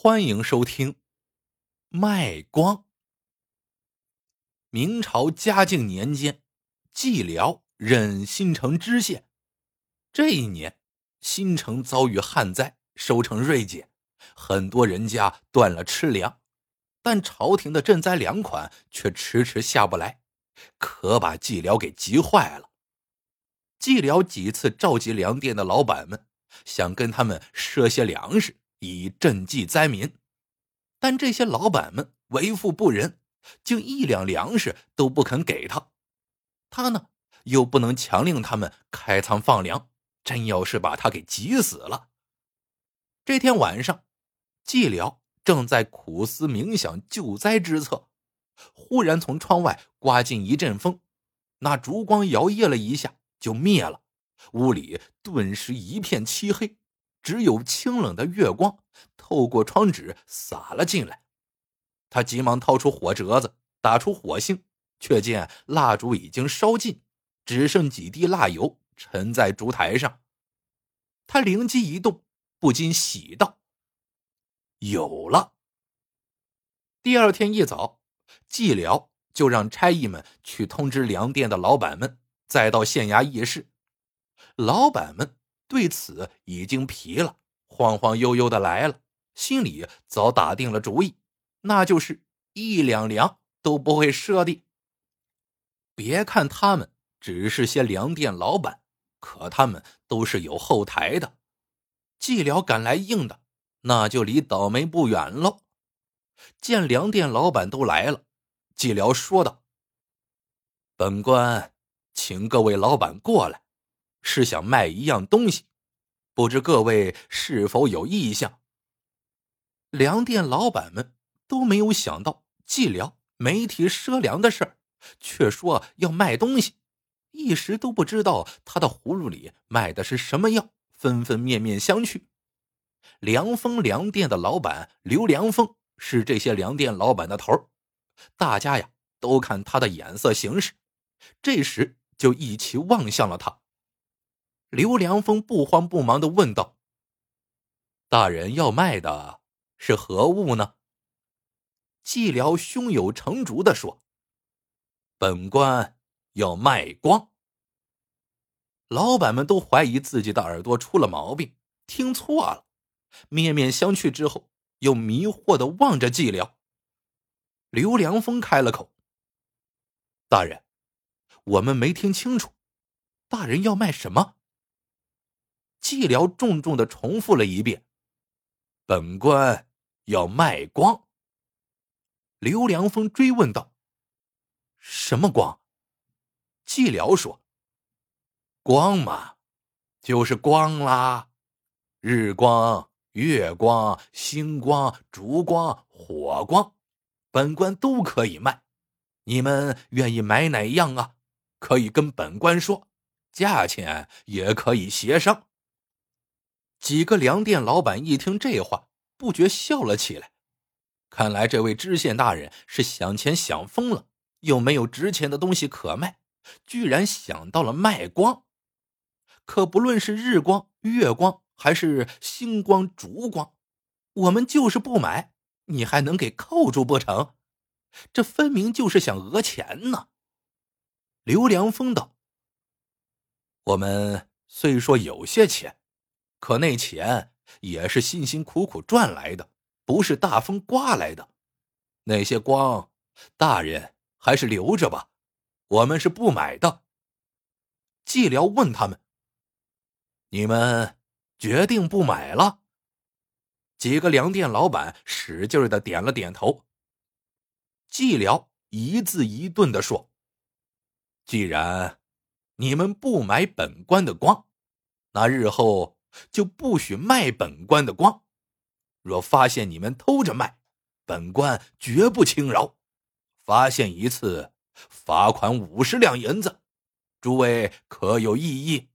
欢迎收听《卖光》。明朝嘉靖年间，蓟辽任新城知县。这一年，新城遭遇旱灾，收成锐减，很多人家断了吃粮，但朝廷的赈灾粮款却迟迟下不来，可把蓟辽给急坏了。蓟辽几次召集粮店的老板们，想跟他们赊些粮食。以赈济灾民，但这些老板们为富不仁，竟一两粮食都不肯给他。他呢，又不能强令他们开仓放粮，真要是把他给急死了。这天晚上，寂寥正在苦思冥想救灾之策，忽然从窗外刮进一阵风，那烛光摇曳了一下就灭了，屋里顿时一片漆黑。只有清冷的月光透过窗纸洒了进来，他急忙掏出火折子，打出火星，却见蜡烛已经烧尽，只剩几滴蜡油沉在烛台上。他灵机一动，不禁喜道：“有了！”第二天一早，寂寥就让差役们去通知粮店的老板们，再到县衙议事。老板们。对此已经疲了，晃晃悠悠的来了，心里早打定了主意，那就是一两粮都不会赊的。别看他们只是些粮店老板，可他们都是有后台的。寂寥赶来硬的，那就离倒霉不远喽。见粮店老板都来了，寂寥说道：“本官请各位老板过来。”是想卖一样东西，不知各位是否有意向？粮店老板们都没有想到寂寥没提赊粮的事儿，却说要卖东西，一时都不知道他的葫芦里卖的是什么药，纷纷面面相觑。凉风粮店的老板刘良风是这些粮店老板的头大家呀都看他的眼色行事，这时就一起望向了他。刘良风不慌不忙的问道：“大人要卖的是何物呢？”寂寥胸有成竹的说：“本官要卖光。”老板们都怀疑自己的耳朵出了毛病，听错了，面面相觑之后，又迷惑的望着寂寥。刘良风开了口：“大人，我们没听清楚，大人要卖什么？”寂寥重重的重复了一遍：“本官要卖光。”刘良风追问道：“什么光？”寂寥说：“光嘛，就是光啦，日光、月光、星光、烛光、火光，本官都可以卖。你们愿意买哪样啊？可以跟本官说，价钱也可以协商。”几个粮店老板一听这话，不觉笑了起来。看来这位知县大人是想钱想疯了，又没有值钱的东西可卖，居然想到了卖光。可不论是日光、月光，还是星光、烛光，我们就是不买，你还能给扣住不成？这分明就是想讹钱呢。刘良峰道：“我们虽说有些钱。”可那钱也是辛辛苦苦赚来的，不是大风刮来的。那些光，大人还是留着吧，我们是不买的。寂寥问他们：“你们决定不买了？”几个粮店老板使劲的点了点头。寂寥一字一顿的说：“既然你们不买本官的光，那日后……”就不许卖本官的光，若发现你们偷着卖，本官绝不轻饶。发现一次，罚款五十两银子。诸位可有异议？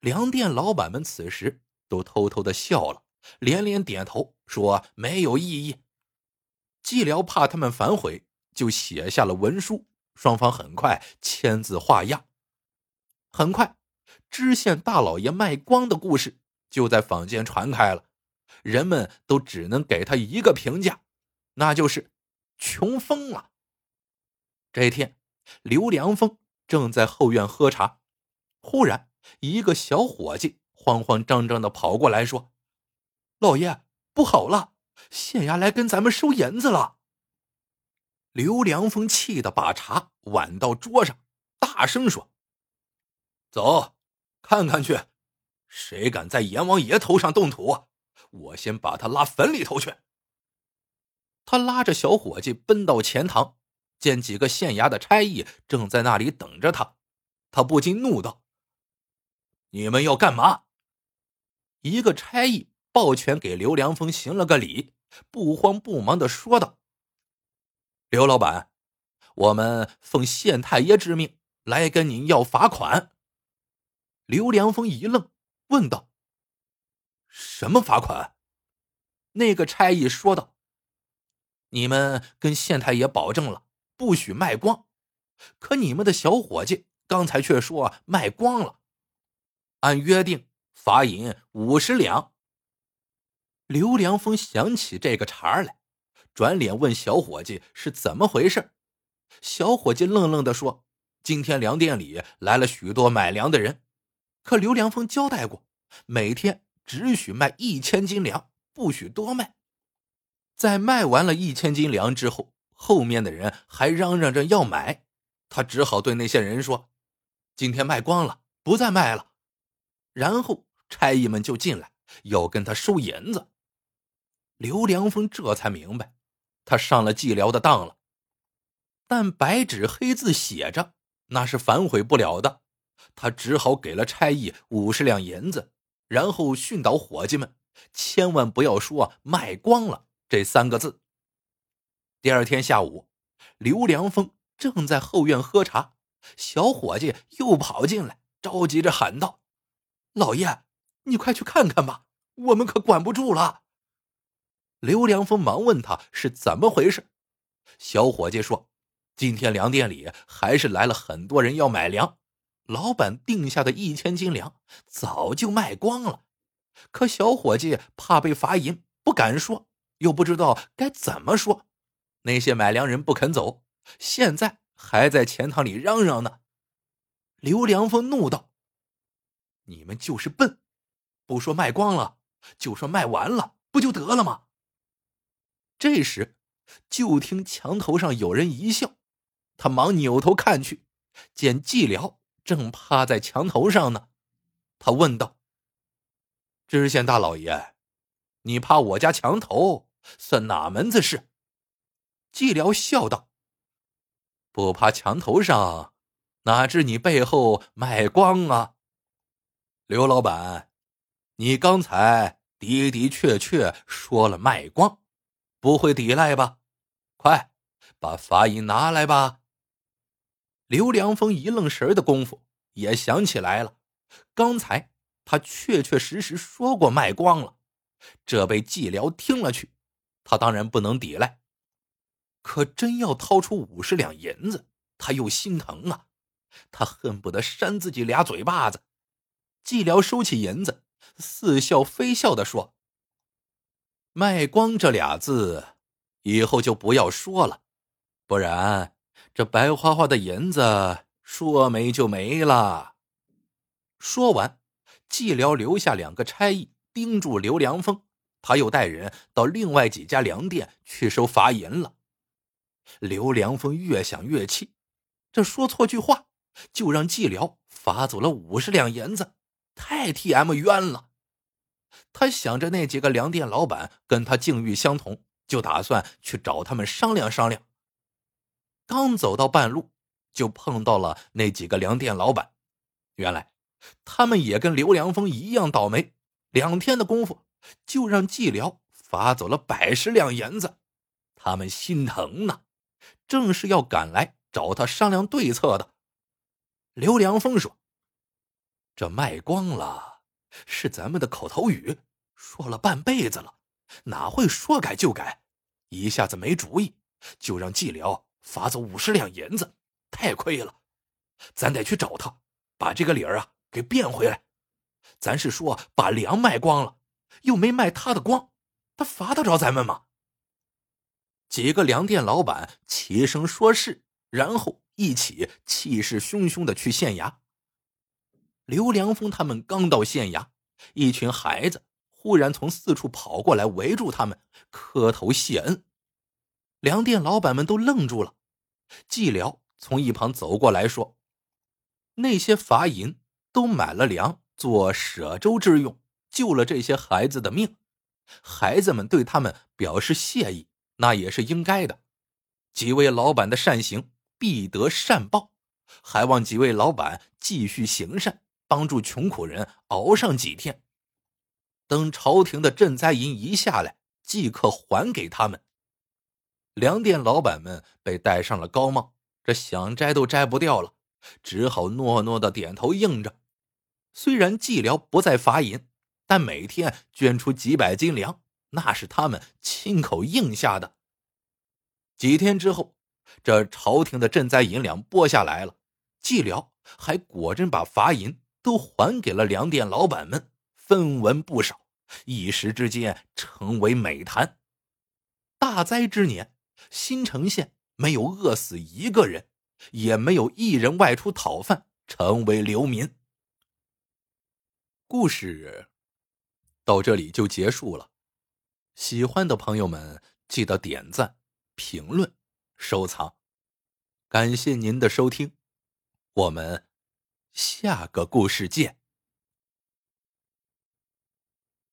粮店老板们此时都偷偷的笑了，连连点头说没有异议。寂寥怕他们反悔，就写下了文书，双方很快签字画押。很快。知县大老爷卖光的故事就在坊间传开了，人们都只能给他一个评价，那就是穷疯了。这一天，刘良峰正在后院喝茶，忽然一个小伙计慌慌张张的跑过来说：“老爷，不好了，县衙来跟咱们收银子了。”刘良峰气得把茶挽到桌上，大声说：“走，看看去，谁敢在阎王爷头上动土，我先把他拉坟里头去。”他拉着小伙计奔到前堂，见几个县衙的差役正在那里等着他，他不禁怒道：“你们要干嘛？”一个差役抱拳给刘良峰行了个礼，不慌不忙的说道。刘老板，我们奉县太爷之命来跟您要罚款。刘良峰一愣，问道：“什么罚款？”那个差役说道：“你们跟县太爷保证了不许卖光，可你们的小伙计刚才却说卖光了。按约定，罚银五十两。”刘良峰想起这个茬来。转脸问小伙计是怎么回事，小伙计愣愣的说：“今天粮店里来了许多买粮的人，可刘良峰交代过，每天只许卖一千斤粮，不许多卖。在卖完了一千斤粮之后，后面的人还嚷嚷着要买，他只好对那些人说：‘今天卖光了，不再卖了。’然后差役们就进来要跟他收银子。刘良峰这才明白。”他上了寂寥的当了，但白纸黑字写着，那是反悔不了的。他只好给了差役五十两银子，然后训导伙计们千万不要说“卖光了”这三个字。第二天下午，刘良峰正在后院喝茶，小伙计又跑进来，着急着喊道：“老爷，你快去看看吧，我们可管不住了。”刘良峰忙问他是怎么回事，小伙计说：“今天粮店里还是来了很多人要买粮，老板定下的一千斤粮早就卖光了，可小伙计怕被罚银，不敢说，又不知道该怎么说。那些买粮人不肯走，现在还在钱塘里嚷嚷呢。”刘良峰怒道：“你们就是笨，不说卖光了，就说卖完了，不就得了吗？”这时，就听墙头上有人一笑，他忙扭头看去，见寂寥正趴在墙头上呢。他问道：“知县大老爷，你趴我家墙头，算哪门子事？”寂寥笑道：“不趴墙头上，哪知你背后卖光啊？刘老板，你刚才的的确确说了卖光。”不会抵赖吧？快把法医拿来吧！刘良峰一愣神的功夫，也想起来了，刚才他确确实实说过卖光了。这被寂寥听了去，他当然不能抵赖。可真要掏出五十两银子，他又心疼啊！他恨不得扇自己俩嘴巴子。寂寥收起银子，似笑非笑的说。卖光这俩字，以后就不要说了，不然这白花花的银子说没就没了。说完，寂寥留下两个差役盯住刘良峰，他又带人到另外几家粮店去收罚银了。刘良峰越想越气，这说错句话就让寂寥罚走了五十两银子，太替 M 冤了。他想着那几个粮店老板跟他境遇相同，就打算去找他们商量商量。刚走到半路，就碰到了那几个粮店老板。原来，他们也跟刘良峰一样倒霉，两天的功夫就让寂寥罚走了百十两银子。他们心疼呢，正是要赶来找他商量对策的。刘良峰说：“这卖光了。”是咱们的口头语，说了半辈子了，哪会说改就改？一下子没主意，就让寂寥罚走五十两银子，太亏了。咱得去找他，把这个理儿啊给变回来。咱是说把粮卖光了，又没卖他的光，他罚得着咱们吗？几个粮店老板齐声说是，然后一起气势汹汹的去县衙。刘良峰他们刚到县衙，一群孩子忽然从四处跑过来，围住他们，磕头谢恩。粮店老板们都愣住了。季辽从一旁走过来说：“那些罚银都买了粮，做舍粥之用，救了这些孩子的命。孩子们对他们表示谢意，那也是应该的。几位老板的善行必得善报，还望几位老板继续行善。”帮助穷苦人熬上几天，等朝廷的赈灾银一下来，即刻还给他们。粮店老板们被戴上了高帽，这想摘都摘不掉了，只好诺诺的点头应着。虽然季辽不再罚银，但每天捐出几百斤粮，那是他们亲口应下的。几天之后，这朝廷的赈灾银两拨下来了，季辽还果真把罚银。都还给了粮店老板们，分文不少，一时之间成为美谈。大灾之年，新城县没有饿死一个人，也没有一人外出讨饭，成为流民。故事到这里就结束了。喜欢的朋友们记得点赞、评论、收藏，感谢您的收听，我们。下个故事见。